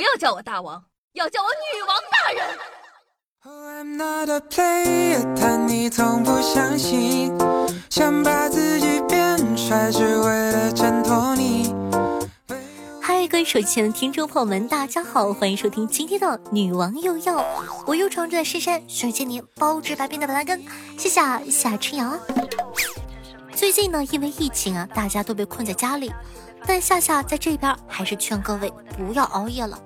不要叫我大王，要叫我女王大人。嗨，各位手机前的听众朋友们，大家好，欢迎收听今天的《女王又要》，我又常住在深山，水千年，包治百病的板蓝根，谢谢夏春阳。最近呢，因为疫情啊，大家都被困在家里，但夏夏在这边还是劝各位不要熬夜了，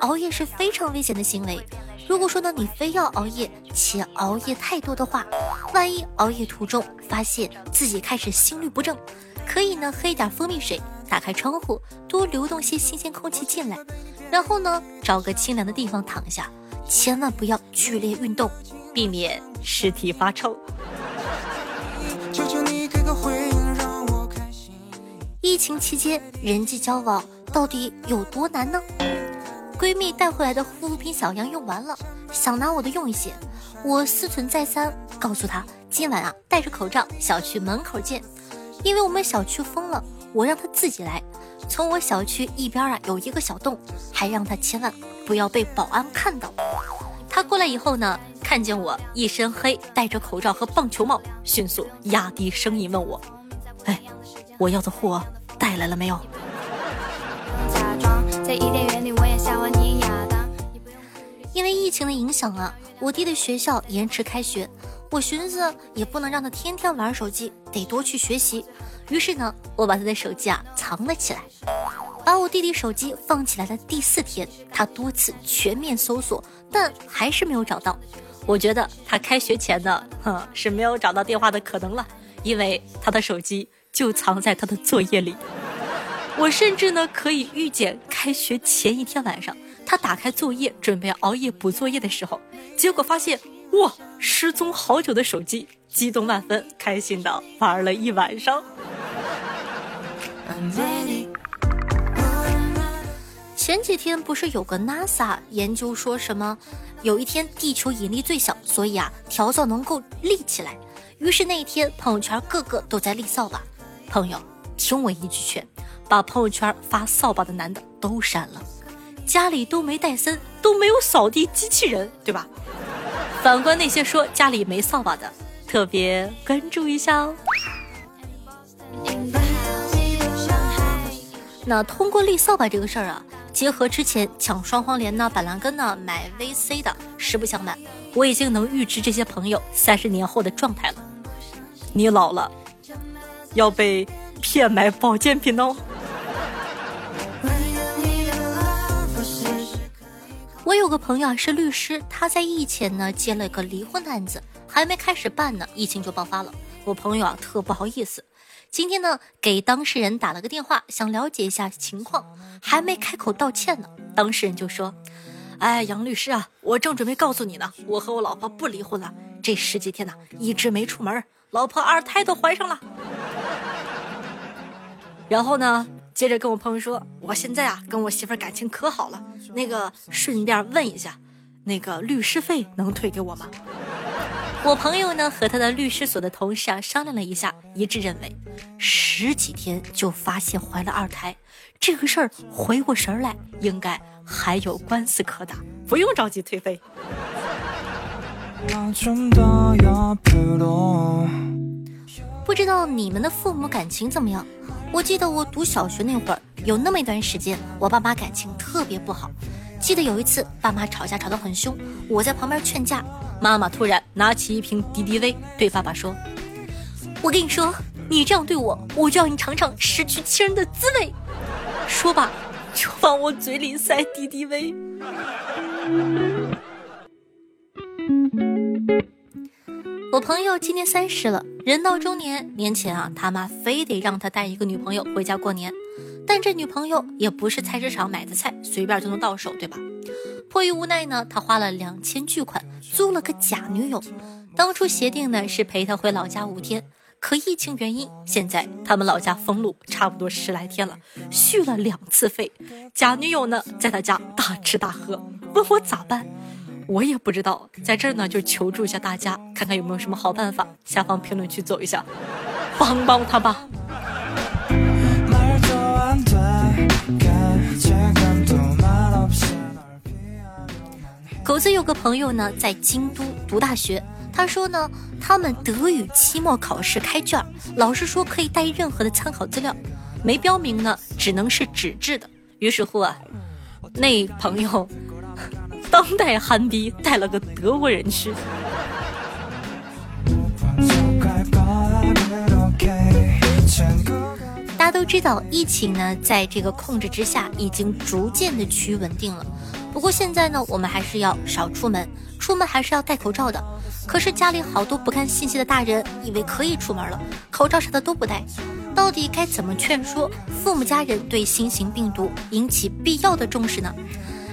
熬夜是非常危险的行为。如果说呢，你非要熬夜，且熬夜太多的话，万一熬夜途中发现自己开始心律不正，可以呢喝一点蜂蜜水，打开窗户，多流动些新鲜空气进来，然后呢找个清凉的地方躺下，千万不要剧烈运动，避免尸体发臭。疫情期间人际交往到底有多难呢？闺蜜带回来的护肤品小样用完了，想拿我的用一些。我思忖再三，告诉她今晚啊戴着口罩，小区门口见。因为我们小区封了，我让她自己来。从我小区一边啊有一个小洞，还让她千万不要被保安看到。她过来以后呢，看见我一身黑，戴着口罩和棒球帽，迅速压低声音问我：“哎，我要的货带来了没有？”因为疫情的影响啊，我弟的学校延迟开学，我寻思也不能让他天天玩手机，得多去学习。于是呢，我把他的手机啊藏了起来。把我弟弟手机放起来的第四天，他多次全面搜索，但还是没有找到。我觉得他开学前呢，哼，是没有找到电话的可能了，因为他的手机就藏在他的作业里。我甚至呢可以预见，开学前一天晚上，他打开作业准备熬夜补作业的时候，结果发现哇，失踪好久的手机，激动万分，开心的玩了一晚上。前几天不是有个 NASA 研究说什么，有一天地球引力最小，所以啊调扫能够立起来。于是那一天朋友圈个个都在立扫把。朋友，听我一句劝。把朋友圈发扫把的男的都删了，家里都没戴森，都没有扫地机器人，对吧？反观那些说家里没扫把的，特别关注一下哦。那通过立扫把这个事儿啊，结合之前抢双黄连呢、板蓝根呢、买 VC 的，实不相瞒，我已经能预知这些朋友三十年后的状态了。你老了，要被骗买保健品哦。我有个朋友啊是律师，他在疫前呢接了个离婚的案子，还没开始办呢，疫情就爆发了。我朋友啊特不好意思，今天呢给当事人打了个电话，想了解一下情况，还没开口道歉呢，当事人就说：“哎，杨律师啊，我正准备告诉你呢，我和我老婆不离婚了，这十几天呢一直没出门，老婆二胎都怀上了。”然后呢？接着跟我朋友说，我现在啊跟我媳妇感情可好了，那个顺便问一下，那个律师费能退给我吗？我朋友呢和他的律师所的同事啊商量了一下，一致认为十几天就发现怀了二胎，这个事儿回过神来应该还有官司可打，不用着急退费。不知道你们的父母感情怎么样？我记得我读小学那会儿，有那么一段时间，我爸妈感情特别不好。记得有一次，爸妈吵架吵得很凶，我在旁边劝架，妈妈突然拿起一瓶敌敌畏，对爸爸说：“我跟你说，你这样对我，我就要你尝尝失去亲人的滋味。”说罢，就往我嘴里塞敌敌畏我朋友今年三十了，人到中年。年前啊，他妈非得让他带一个女朋友回家过年，但这女朋友也不是菜市场买的菜，随便就能到手，对吧？迫于无奈呢，他花了两千巨款租了个假女友。当初协定呢是陪他回老家五天，可疫情原因，现在他们老家封路，差不多十来天了，续了两次费。假女友呢在他家大吃大喝，问我咋办。我也不知道，在这儿呢就求助一下大家，看看有没有什么好办法。下方评论区走一下，帮帮他吧。狗子有个朋友呢，在京都读大学。他说呢，他们德语期末考试开卷，老师说可以带任何的参考资料，没标明呢，只能是纸质的。于是乎啊，那朋友当代憨逼带了个德国人去。大家都知道，疫情呢，在这个控制之下，已经逐渐的趋于稳定了。不过现在呢，我们还是要少出门，出门还是要戴口罩的。可是家里好多不看信息的大人，以为可以出门了，口罩啥的都不戴。到底该怎么劝说父母家人对新型病毒引起必要的重视呢？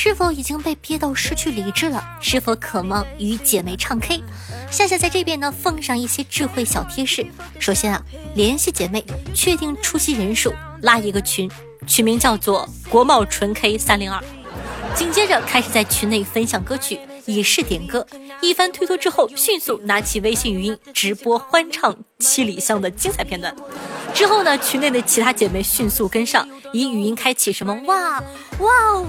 是否已经被憋到失去理智了？是否渴望与姐妹唱 K？夏夏在这边呢，奉上一些智慧小贴士。首先啊，联系姐妹，确定出席人数，拉一个群。取名叫做“国贸纯 K 三零二”，紧接着开始在群内分享歌曲，以示点歌。一番推脱之后，迅速拿起微信语音直播欢唱《七里香》的精彩片段。之后呢，群内的其他姐妹迅速跟上，以语音开启什么“哇哇呜”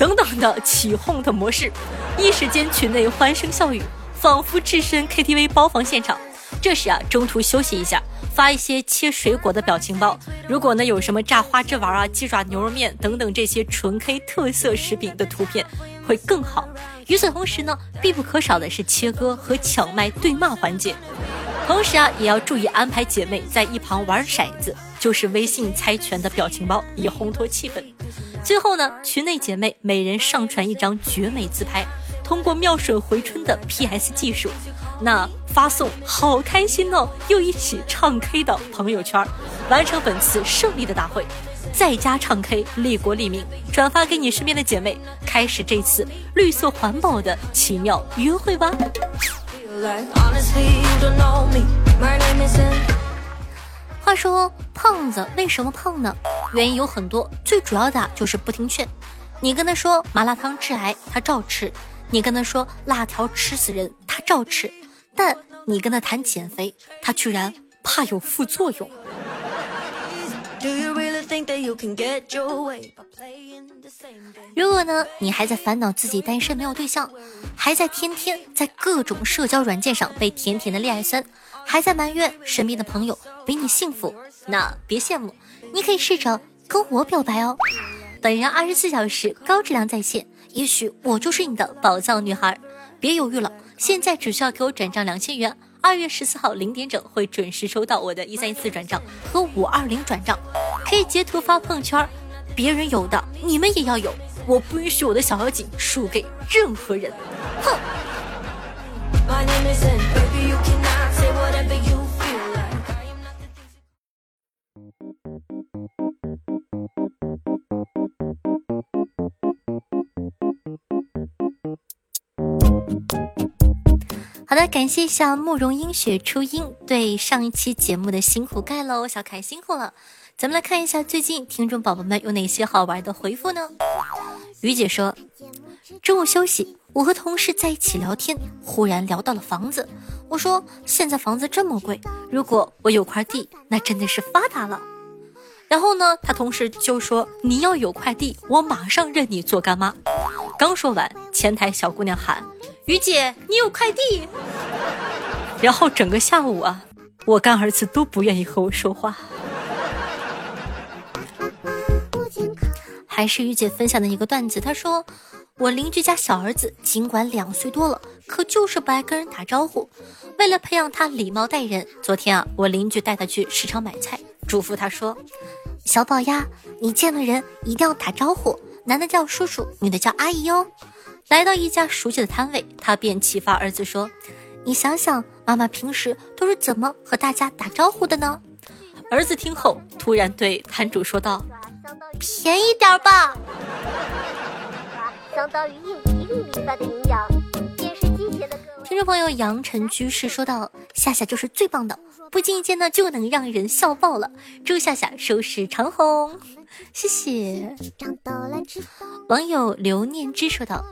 等等的起哄的模式，一时间群内欢声笑语，仿佛置身 KTV 包房现场。这时啊，中途休息一下。发一些切水果的表情包，如果呢有什么炸花枝丸啊、鸡爪牛肉面等等这些纯 K 特色食品的图片会更好。与此同时呢，必不可少的是切割和抢麦对骂环节，同时啊也要注意安排姐妹在一旁玩骰子，就是微信猜拳的表情包，以烘托气氛。最后呢，群内姐妹每人上传一张绝美自拍。通过妙手回春的 PS 技术，那发送好开心哦，又一起唱 K 的朋友圈，完成本次胜利的大会，在家唱 K 利国利民，转发给你身边的姐妹，开始这次绿色环保的奇妙约会吧。话说胖子为什么胖呢？原因有很多，最主要的就是不听劝。你跟他说麻辣烫致癌，他照吃。你跟他说辣条吃死人，他照吃；但你跟他谈减肥，他居然怕有副作用。如果呢，你还在烦恼自己单身没有对象，还在天天在各种社交软件上被甜甜的恋爱酸，还在埋怨身边的朋友比你幸福，那别羡慕，你可以试着跟我表白哦。本人二十四小时高质量在线。也许我就是你的宝藏女孩，别犹豫了，现在只需要给我转账两千元，二月十四号零点整会准时收到我的一三一四转账和五二零转账，可以截图发朋友圈，别人有的你们也要有，我不允许我的小妖精输给任何人，哼。好的，感谢一下慕容英雪初音对上一期节目的辛苦盖楼，小凯辛苦了。咱们来看一下最近听众宝宝们有哪些好玩的回复呢？于姐说，中午休息，我和同事在一起聊天，忽然聊到了房子。我说现在房子这么贵，如果我有块地，那真的是发达了。然后呢，他同事就说你要有块地，我马上认你做干妈。刚说完，前台小姑娘喊。于姐，你有快递。然后整个下午啊，我干儿子都不愿意和我说话。还是于姐分享的一个段子，她说我邻居家小儿子尽管两岁多了，可就是不爱跟人打招呼。为了培养他礼貌待人，昨天啊，我邻居带他去市场买菜，嘱咐他说：“小宝呀，你见了人一定要打招呼，男的叫叔叔，女的叫阿姨哦。”来到一家熟悉的摊位，他便启发儿子说：“你想想，妈妈平时都是怎么和大家打招呼的呢？”儿子听后，突然对摊主说道：“便宜点吧。”相当于一一粒米饭的营养。听众朋友杨晨居士说道：“夏夏就是最棒的，不经意间呢就能让人笑爆了。祝夏夏收视长虹，谢谢。”网友刘念之说道：“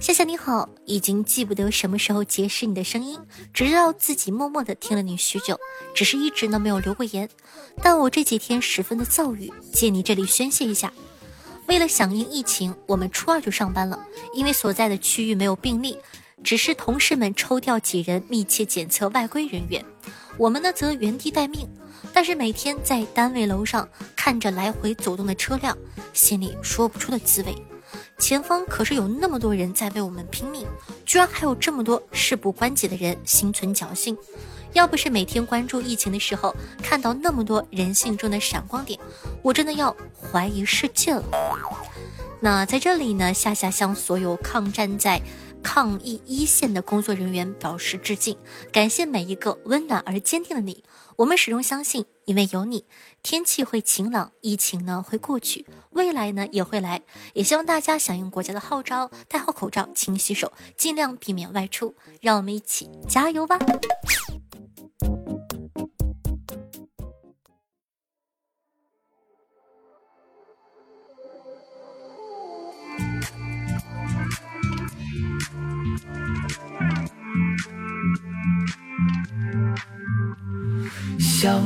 夏夏你好，已经记不得什么时候结识你的声音，只知道自己默默的听了你许久，只是一直呢没有留过言。但我这几天十分的躁郁，借你这里宣泄一下。”为了响应疫情，我们初二就上班了。因为所在的区域没有病例，只是同事们抽调几人密切检测外归人员，我们呢则原地待命。但是每天在单位楼上看着来回走动的车辆，心里说不出的滋味。前方可是有那么多人在为我们拼命，居然还有这么多事不关己的人心存侥幸。要不是每天关注疫情的时候看到那么多人性中的闪光点，我真的要怀疑世界了。那在这里呢，夏夏向所有抗战在抗疫一线的工作人员表示致敬，感谢每一个温暖而坚定的你。我们始终相信，因为有你，天气会晴朗，疫情呢会过去，未来呢也会来。也希望大家响应国家的号召，戴好口罩，勤洗手，尽量避免外出。让我们一起加油吧！想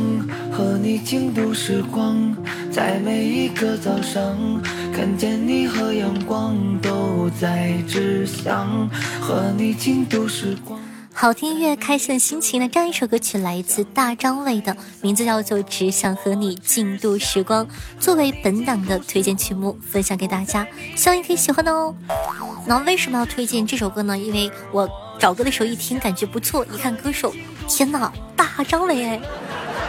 和你共度时光，在每一个早上，看见你和阳光都在指向，和你共度时光。好听音乐，开心的心情的这样一首歌曲来自大张伟的，名字叫做《只想和你静度时光》，作为本档的推荐曲目分享给大家，希望你可以喜欢的哦。那为什么要推荐这首歌呢？因为我找歌的时候一听感觉不错，一看歌手，天哪，大张伟哎，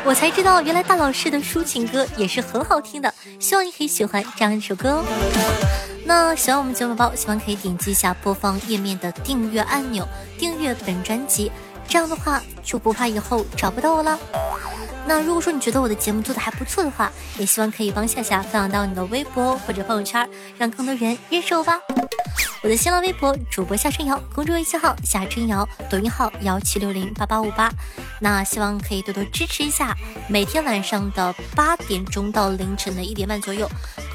我才知道原来大老师的抒情歌也是很好听的，希望你可以喜欢这样一首歌哦。那喜欢我们节目宝宝，喜欢可以点击一下播放页面的订阅按钮，订阅本专辑，这样的话就不怕以后找不到我了。那如果说你觉得我的节目做的还不错的话，也希望可以帮夏夏分享到你的微博或者朋友圈，让更多人认识我吧。我的新浪微博主播夏春瑶，公众微信号夏春瑶，抖音号幺七六零八八五八。那希望可以多多支持一下，每天晚上的八点钟到凌晨的一点半左右，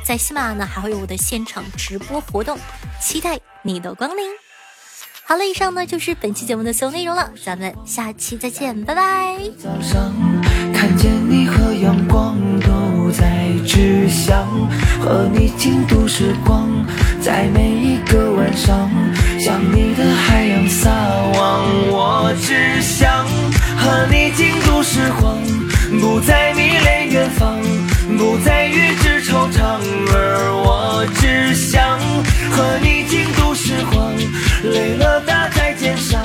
在喜马拉雅呢还会有我的现场直播活动，期待你的光临。好了，以上呢就是本期节目的所有内容了，咱们下期再见，拜拜。早上看见你和阳光在指向，和你共度时光。在每一个晚上，向你的海洋撒网。我只想和你共度时光，不再迷恋远方，不再与之惆怅。而我只想和你共度时光，累了搭在肩上，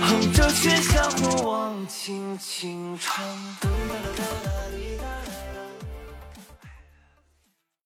哼着喧嚣过往，轻轻唱。